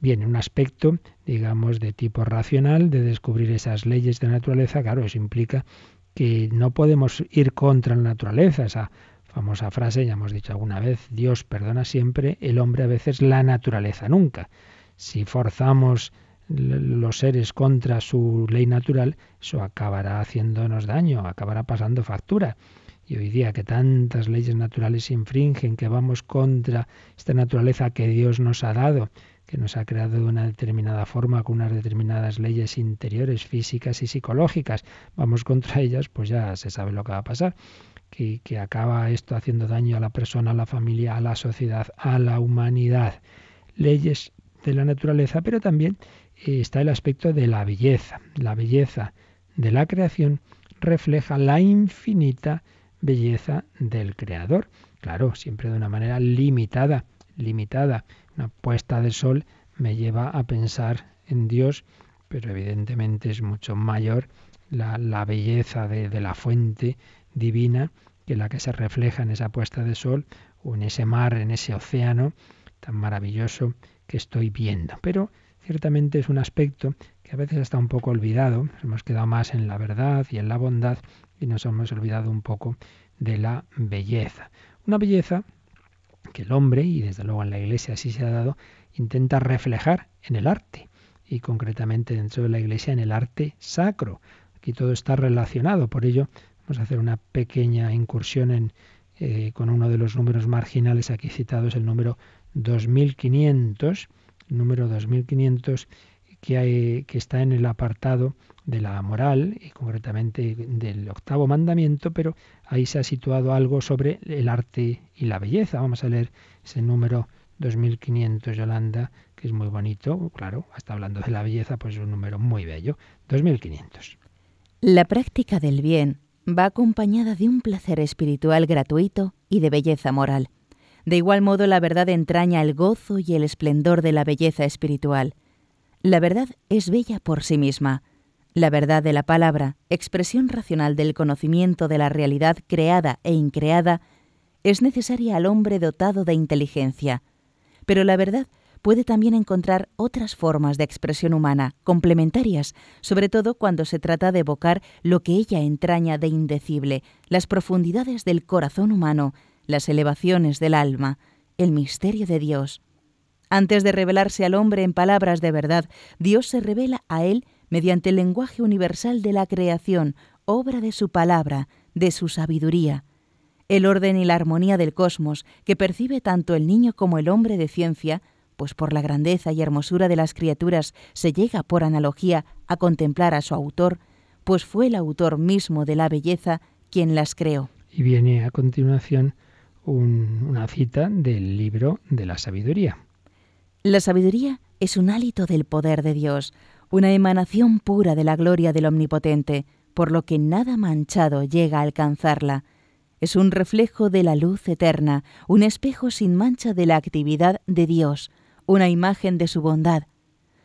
Bien, un aspecto, digamos, de tipo racional, de descubrir esas leyes de naturaleza, claro, eso implica que no podemos ir contra la naturaleza, esa famosa frase, ya hemos dicho alguna vez, Dios perdona siempre, el hombre a veces la naturaleza nunca. Si forzamos los seres contra su ley natural, eso acabará haciéndonos daño, acabará pasando factura. Y hoy día que tantas leyes naturales se infringen, que vamos contra esta naturaleza que Dios nos ha dado, que nos ha creado de una determinada forma, con unas determinadas leyes interiores, físicas y psicológicas, vamos contra ellas, pues ya se sabe lo que va a pasar. Que, que acaba esto haciendo daño a la persona, a la familia, a la sociedad, a la humanidad. Leyes de la naturaleza, pero también eh, está el aspecto de la belleza. La belleza de la creación refleja la infinita belleza del Creador. claro, siempre de una manera limitada, limitada. Una puesta de sol me lleva a pensar en Dios, pero evidentemente es mucho mayor la, la belleza de, de la fuente divina que la que se refleja en esa puesta de sol o en ese mar, en ese océano tan maravilloso que estoy viendo. Pero ciertamente es un aspecto que a veces está un poco olvidado. Hemos quedado más en la verdad y en la bondad y nos hemos olvidado un poco de la belleza. Una belleza que el hombre, y desde luego en la Iglesia así se ha dado, intenta reflejar en el arte y concretamente dentro de la Iglesia en el arte sacro. Aquí todo está relacionado, por ello vamos a hacer una pequeña incursión en, eh, con uno de los números marginales aquí citados, el número 2500, el número 2500 que, está en el apartado de la moral y concretamente del octavo mandamiento, pero ahí se ha situado algo sobre el arte y la belleza. Vamos a leer ese número 2500, Yolanda, que es muy bonito, claro, hasta hablando de la belleza, pues es un número muy bello. 2500. La práctica del bien va acompañada de un placer espiritual gratuito y de belleza moral. De igual modo, la verdad entraña el gozo y el esplendor de la belleza espiritual. La verdad es bella por sí misma. La verdad de la palabra, expresión racional del conocimiento de la realidad creada e increada, es necesaria al hombre dotado de inteligencia. Pero la verdad puede también encontrar otras formas de expresión humana, complementarias, sobre todo cuando se trata de evocar lo que ella entraña de indecible, las profundidades del corazón humano, las elevaciones del alma, el misterio de Dios. Antes de revelarse al hombre en palabras de verdad, Dios se revela a él mediante el lenguaje universal de la creación, obra de su palabra, de su sabiduría. El orden y la armonía del cosmos, que percibe tanto el niño como el hombre de ciencia, pues por la grandeza y hermosura de las criaturas se llega por analogía a contemplar a su autor, pues fue el autor mismo de la belleza quien las creó. Y viene a continuación una cita del libro de la sabiduría. La sabiduría es un hálito del poder de Dios, una emanación pura de la gloria del Omnipotente, por lo que nada manchado llega a alcanzarla. Es un reflejo de la luz eterna, un espejo sin mancha de la actividad de Dios, una imagen de su bondad.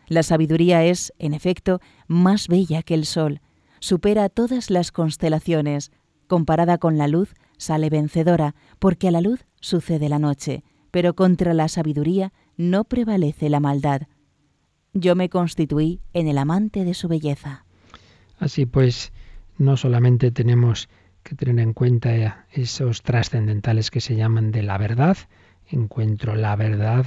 La sabiduría es, en efecto, más bella que el sol, supera todas las constelaciones, comparada con la luz, sale vencedora, porque a la luz sucede la noche, pero contra la sabiduría no prevalece la maldad yo me constituí en el amante de su belleza. Así pues, no solamente tenemos que tener en cuenta esos trascendentales que se llaman de la verdad, encuentro la verdad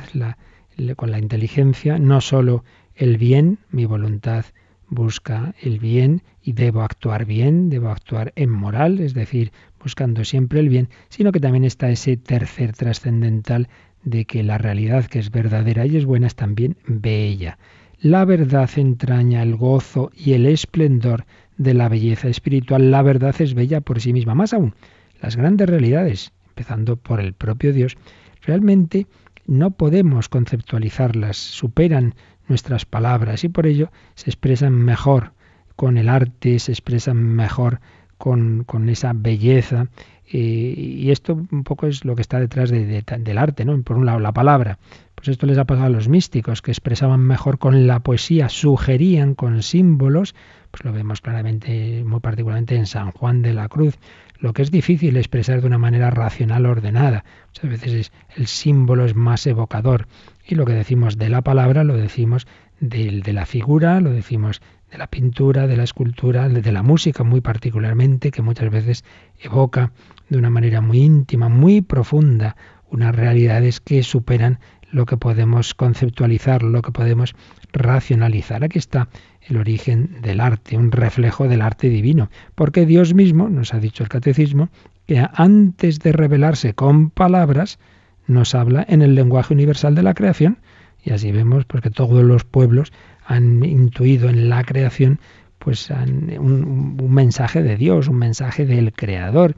con la inteligencia, no solo el bien, mi voluntad busca el bien y debo actuar bien, debo actuar en moral, es decir, buscando siempre el bien, sino que también está ese tercer trascendental de que la realidad que es verdadera y es buena es también bella. La verdad entraña el gozo y el esplendor de la belleza espiritual. La verdad es bella por sí misma. Más aún, las grandes realidades, empezando por el propio Dios, realmente no podemos conceptualizarlas, superan nuestras palabras y por ello se expresan mejor con el arte, se expresan mejor con, con esa belleza y esto un poco es lo que está detrás del arte, ¿no? Por un lado, la palabra. Pues esto les ha pasado a los místicos, que expresaban mejor con la poesía, sugerían con símbolos, pues lo vemos claramente, muy particularmente en San Juan de la Cruz, lo que es difícil expresar de una manera racional ordenada. Muchas veces es, el símbolo es más evocador. Y lo que decimos de la palabra lo decimos de, de la figura, lo decimos de la pintura, de la escultura, de la música muy particularmente, que muchas veces evoca de una manera muy íntima, muy profunda, unas realidades que superan lo que podemos conceptualizar, lo que podemos racionalizar. Aquí está el origen del arte, un reflejo del arte divino, porque Dios mismo, nos ha dicho el catecismo, que antes de revelarse con palabras, nos habla en el lenguaje universal de la creación, y así vemos porque todos los pueblos han intuido en la creación pues un mensaje de Dios, un mensaje del Creador,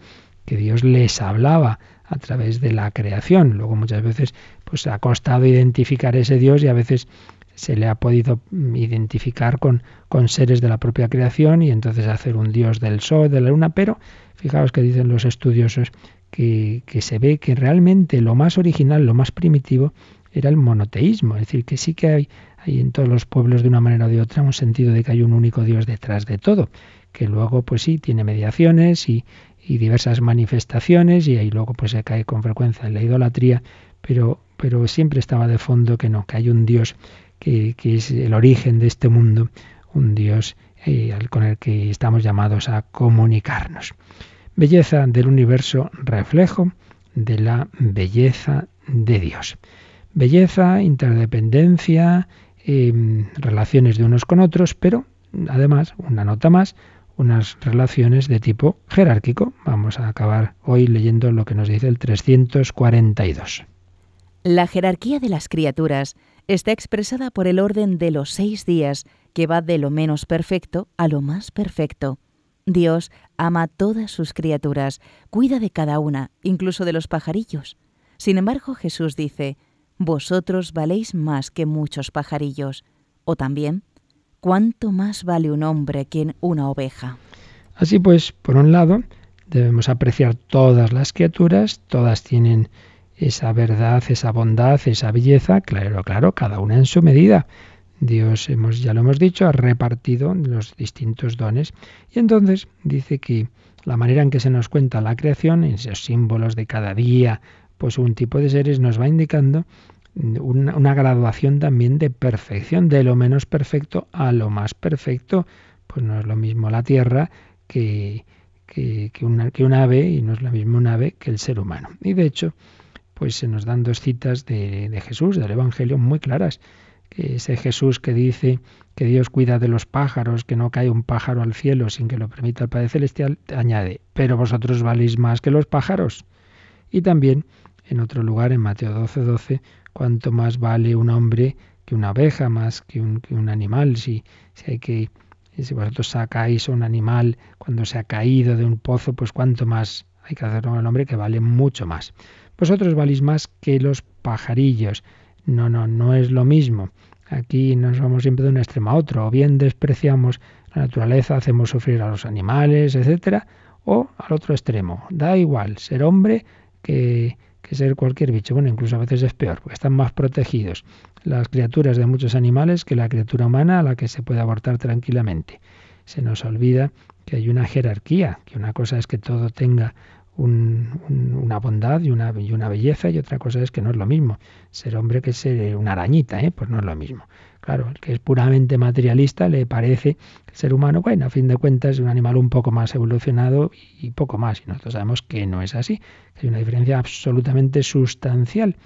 que Dios les hablaba a través de la creación. Luego muchas veces pues ha costado identificar ese Dios y a veces se le ha podido identificar con, con seres de la propia creación y entonces hacer un Dios del sol, de la luna, pero fijaos que dicen los estudiosos que, que se ve que realmente lo más original, lo más primitivo, era el monoteísmo, es decir, que sí que hay, hay en todos los pueblos de una manera o de otra un sentido de que hay un único Dios detrás de todo, que luego pues sí tiene mediaciones y, y diversas manifestaciones y ahí luego pues se cae con frecuencia en la idolatría, pero, pero siempre estaba de fondo que no, que hay un Dios que, que es el origen de este mundo, un Dios eh, con el que estamos llamados a comunicarnos. Belleza del universo, reflejo de la belleza de Dios. Belleza, interdependencia, em, relaciones de unos con otros, pero además, una nota más, unas relaciones de tipo jerárquico. Vamos a acabar hoy leyendo lo que nos dice el 342. La jerarquía de las criaturas está expresada por el orden de los seis días, que va de lo menos perfecto a lo más perfecto. Dios ama a todas sus criaturas, cuida de cada una, incluso de los pajarillos. Sin embargo, Jesús dice, Vosotros valéis más que muchos pajarillos. O también, ¿cuánto más vale un hombre que una oveja? Así pues, por un lado, debemos apreciar todas las criaturas, todas tienen esa verdad, esa bondad, esa belleza, claro, claro, cada una en su medida. Dios, hemos, ya lo hemos dicho, ha repartido los distintos dones. Y entonces dice que la manera en que se nos cuenta la creación, en esos símbolos de cada día, pues un tipo de seres nos va indicando una, graduación también de perfección, de lo menos perfecto a lo más perfecto. Pues no es lo mismo la tierra que, que, una, que un ave y no es lo mismo un ave que el ser humano. Y de hecho, pues se nos dan dos citas de, de Jesús, del Evangelio, muy claras. Ese Jesús que dice que Dios cuida de los pájaros, que no cae un pájaro al cielo sin que lo permita el Padre Celestial, añade, pero vosotros valéis más que los pájaros. Y también, en otro lugar, en Mateo 12, 12, cuánto más vale un hombre que una abeja, más que un, animal, si, si hay que si vosotros sacáis un animal cuando se ha caído de un pozo, pues cuánto más hay que hacerlo con el hombre que vale mucho más. Vosotros valís más que los pajarillos. No, no, no es lo mismo. Aquí nos vamos siempre de un extremo a otro. O bien despreciamos la naturaleza, hacemos sufrir a los animales, etcétera, o al otro extremo. Da igual ser hombre que, que ser cualquier bicho. Bueno, incluso a veces es peor, porque están más protegidos las criaturas de muchos animales que la criatura humana a la que se puede abortar tranquilamente. Se nos olvida que hay una jerarquía, que una cosa es que todo tenga una bondad y una, y una, belleza y otra cosa es que no es lo mismo. Ser hombre que ser una arañita, ¿eh? pues no es lo mismo. Claro, el que es puramente materialista le parece que el ser humano, bueno, a fin de cuentas es un animal un poco más evolucionado y poco más. Y nosotros sabemos que no es así, hay una diferencia absolutamente sustancial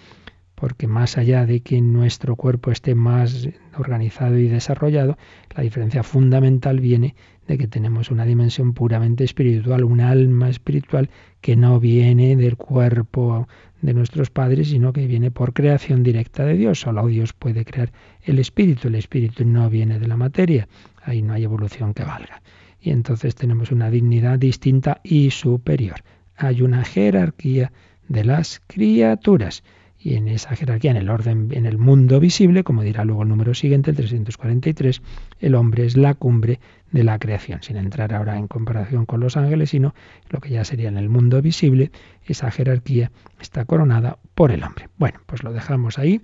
porque más allá de que nuestro cuerpo esté más organizado y desarrollado, la diferencia fundamental viene de que tenemos una dimensión puramente espiritual, un alma espiritual que no viene del cuerpo de nuestros padres, sino que viene por creación directa de Dios. Solo Dios puede crear el espíritu, el espíritu no viene de la materia, ahí no hay evolución que valga. Y entonces tenemos una dignidad distinta y superior. Hay una jerarquía de las criaturas y en esa jerarquía, en el orden, en el mundo visible, como dirá luego el número siguiente, el 343, el hombre es la cumbre de la creación, sin entrar ahora en comparación con los ángeles, sino lo que ya sería en el mundo visible, esa jerarquía está coronada por el hombre. Bueno, pues lo dejamos ahí.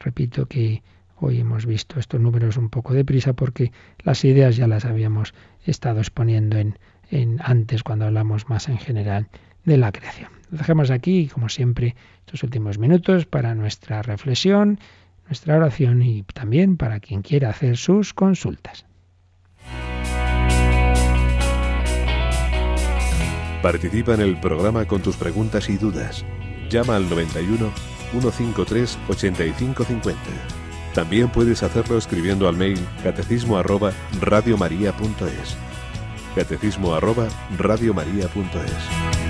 Repito que hoy hemos visto estos números un poco deprisa porque las ideas ya las habíamos estado exponiendo en, en antes cuando hablamos más en general de la creación. Lo dejamos aquí, como siempre, estos últimos minutos para nuestra reflexión, nuestra oración y también para quien quiera hacer sus consultas. Participa en el programa con tus preguntas y dudas. Llama al 91 153 8550. También puedes hacerlo escribiendo al mail catecismo arroba radiomaria.es. Catecismo arroba radiomaria.es.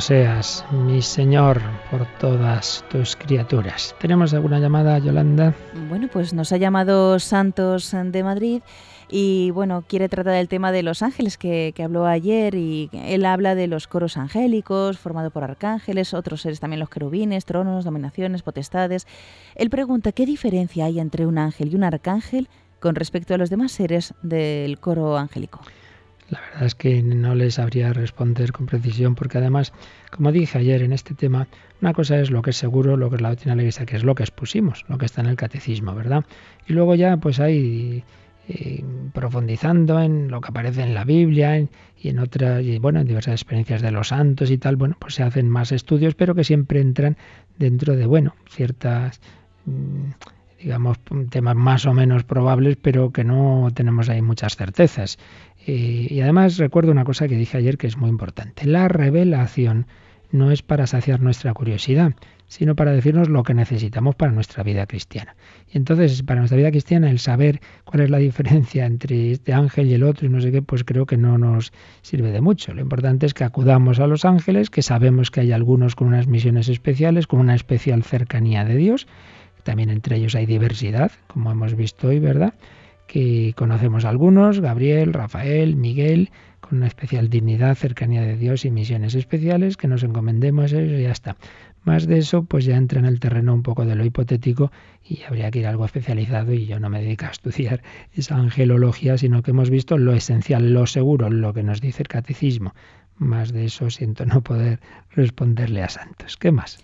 Seas, mi Señor, por todas tus criaturas. ¿Tenemos alguna llamada, Yolanda? Bueno, pues nos ha llamado Santos de Madrid y bueno, quiere tratar el tema de los ángeles que, habló ayer y él habla de los coros angélicos formado por arcángeles, otros seres también los querubines, tronos, dominaciones, potestades. Él pregunta qué diferencia hay entre un ángel y un arcángel con respecto a los demás seres del coro angélico. La verdad es que no les sabría responder con precisión porque además, como dije ayer en este tema, una cosa es lo que es seguro, lo que es la doctrina Iglesia, que es lo que expusimos, lo que está en el catecismo, ¿verdad? Y luego ya pues hay eh, profundizando en lo que aparece en la Biblia y en otras, y bueno, en diversas experiencias de los santos y tal, bueno, pues se hacen más estudios, pero que siempre entran dentro de, bueno, ciertas... Mm, digamos, temas más o menos probables, pero que no tenemos ahí muchas certezas. Y además recuerdo una cosa que dije ayer que es muy importante. La revelación no es para saciar nuestra curiosidad, sino para decirnos lo que necesitamos para nuestra vida cristiana. Y entonces, para nuestra vida cristiana, el saber cuál es la diferencia entre este ángel y el otro y no sé qué, pues creo que no nos sirve de mucho. Lo importante es que acudamos a los ángeles, que sabemos que hay algunos con unas misiones especiales, con una especial cercanía de Dios, también entre ellos hay diversidad, como hemos visto hoy, ¿verdad? Que conocemos algunos, Gabriel, Rafael, Miguel, con una especial dignidad, cercanía de Dios y misiones especiales, que nos encomendemos eso y ya está. Más de eso, pues ya entra en el terreno un poco de lo hipotético y habría que ir a algo especializado y yo no me dedico a estudiar esa angelología, sino que hemos visto lo esencial, lo seguro, lo que nos dice el catecismo. Más de eso siento no poder responderle a Santos. ¿Qué más?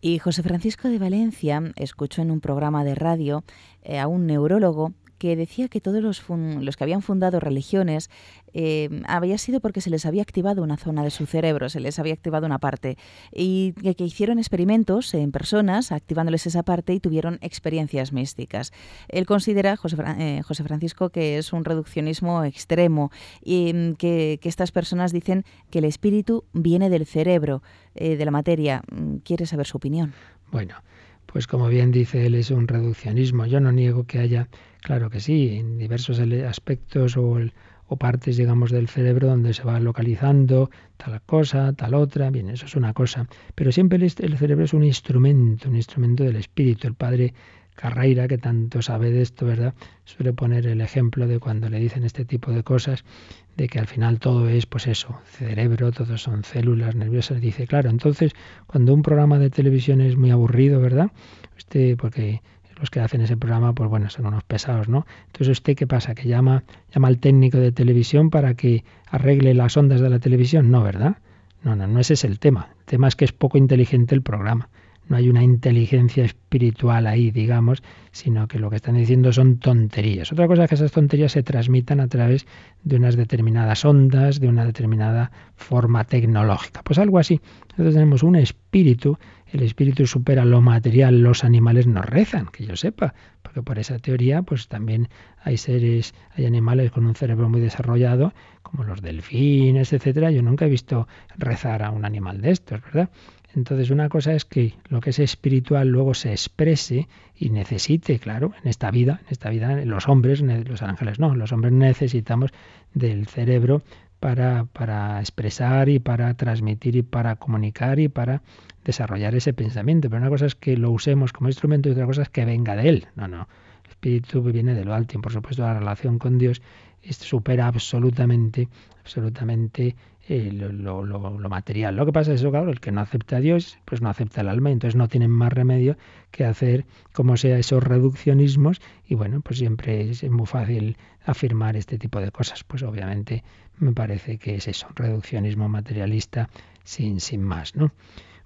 Y José Francisco de Valencia escuchó en un programa de radio eh, a un neurólogo que decía que todos los, los que habían fundado religiones eh, había sido porque se les había activado una zona de su cerebro, se les había activado una parte, y que, hicieron experimentos en personas activándoles esa parte y tuvieron experiencias místicas. Él considera, José, eh, José Francisco, que es un reduccionismo extremo y mm, que, que, estas personas dicen que el espíritu viene del cerebro, eh, de la materia. Mm, ¿Quiere saber su opinión? Bueno, pues como bien dice él, es un reduccionismo. Yo no niego que haya Claro que sí, en diversos aspectos o, o, partes, digamos, del cerebro donde se va localizando tal cosa, tal otra, bien, eso es una cosa, pero siempre el, el cerebro es un instrumento, un instrumento del espíritu. El padre Carreira, que tanto sabe de esto, ¿verdad? Suele poner el ejemplo de cuando le dicen este tipo de cosas, de que al final todo es, pues eso, cerebro, todos son células nerviosas. Dice, claro, entonces, cuando un programa de televisión es muy aburrido, ¿verdad? Usted, porque los que hacen ese programa, pues bueno, son unos pesados, ¿no? Entonces, ¿usted qué pasa? ¿Que llama, llama al técnico de televisión para que arregle las ondas de la televisión? No, ¿verdad? No, no, no ese es el tema. El tema es que es poco inteligente el programa. No hay una inteligencia espiritual ahí, digamos, sino que lo que están diciendo son tonterías. Otra cosa es que esas tonterías se transmitan a través de unas determinadas ondas, de una determinada forma tecnológica. Pues algo así. Entonces tenemos un espíritu el espíritu supera lo material, los animales no rezan, que yo sepa, porque por esa teoría pues también hay seres, hay animales con un cerebro muy desarrollado, como los delfines, etcétera. Yo nunca he visto rezar a un animal de estos, ¿verdad? Entonces una cosa es que lo que es espiritual luego se exprese y necesite, claro, en esta vida, en esta vida los hombres, los ángeles no, los hombres necesitamos del cerebro para, para expresar y para transmitir y para comunicar y para desarrollar ese pensamiento. Pero una cosa es que lo usemos como instrumento y otra cosa es que venga de él. No, no. El espíritu viene de lo alto y por supuesto la relación con Dios supera absolutamente, absolutamente eh, lo, material. Lo que pasa es eso, claro, el que no acepta a Dios, pues no acepta el alma, entonces no tienen más remedio que hacer como sea esos reduccionismos y bueno, pues siempre es muy fácil afirmar este tipo de cosas. Pues obviamente me parece que es eso, reduccionismo materialista sin, sin más, ¿no?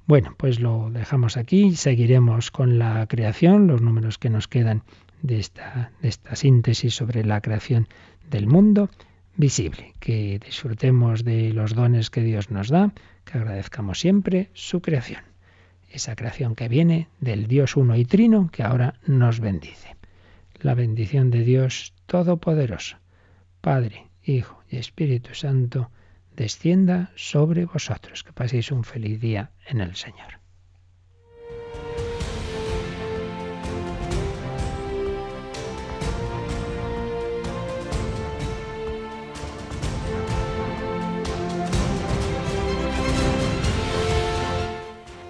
Bueno, pues lo dejamos aquí, seguiremos con la creación, los números que nos quedan de esta, de esta síntesis sobre la creación del mundo visible, que disfrutemos de los dones que Dios nos da, que agradezcamos siempre su creación, esa creación que viene del Dios uno y trino que ahora nos bendice. La bendición de Dios Todopoderoso, Padre, Hijo y Espíritu Santo, descienda sobre vosotros. Que paséis un feliz día en el Señor.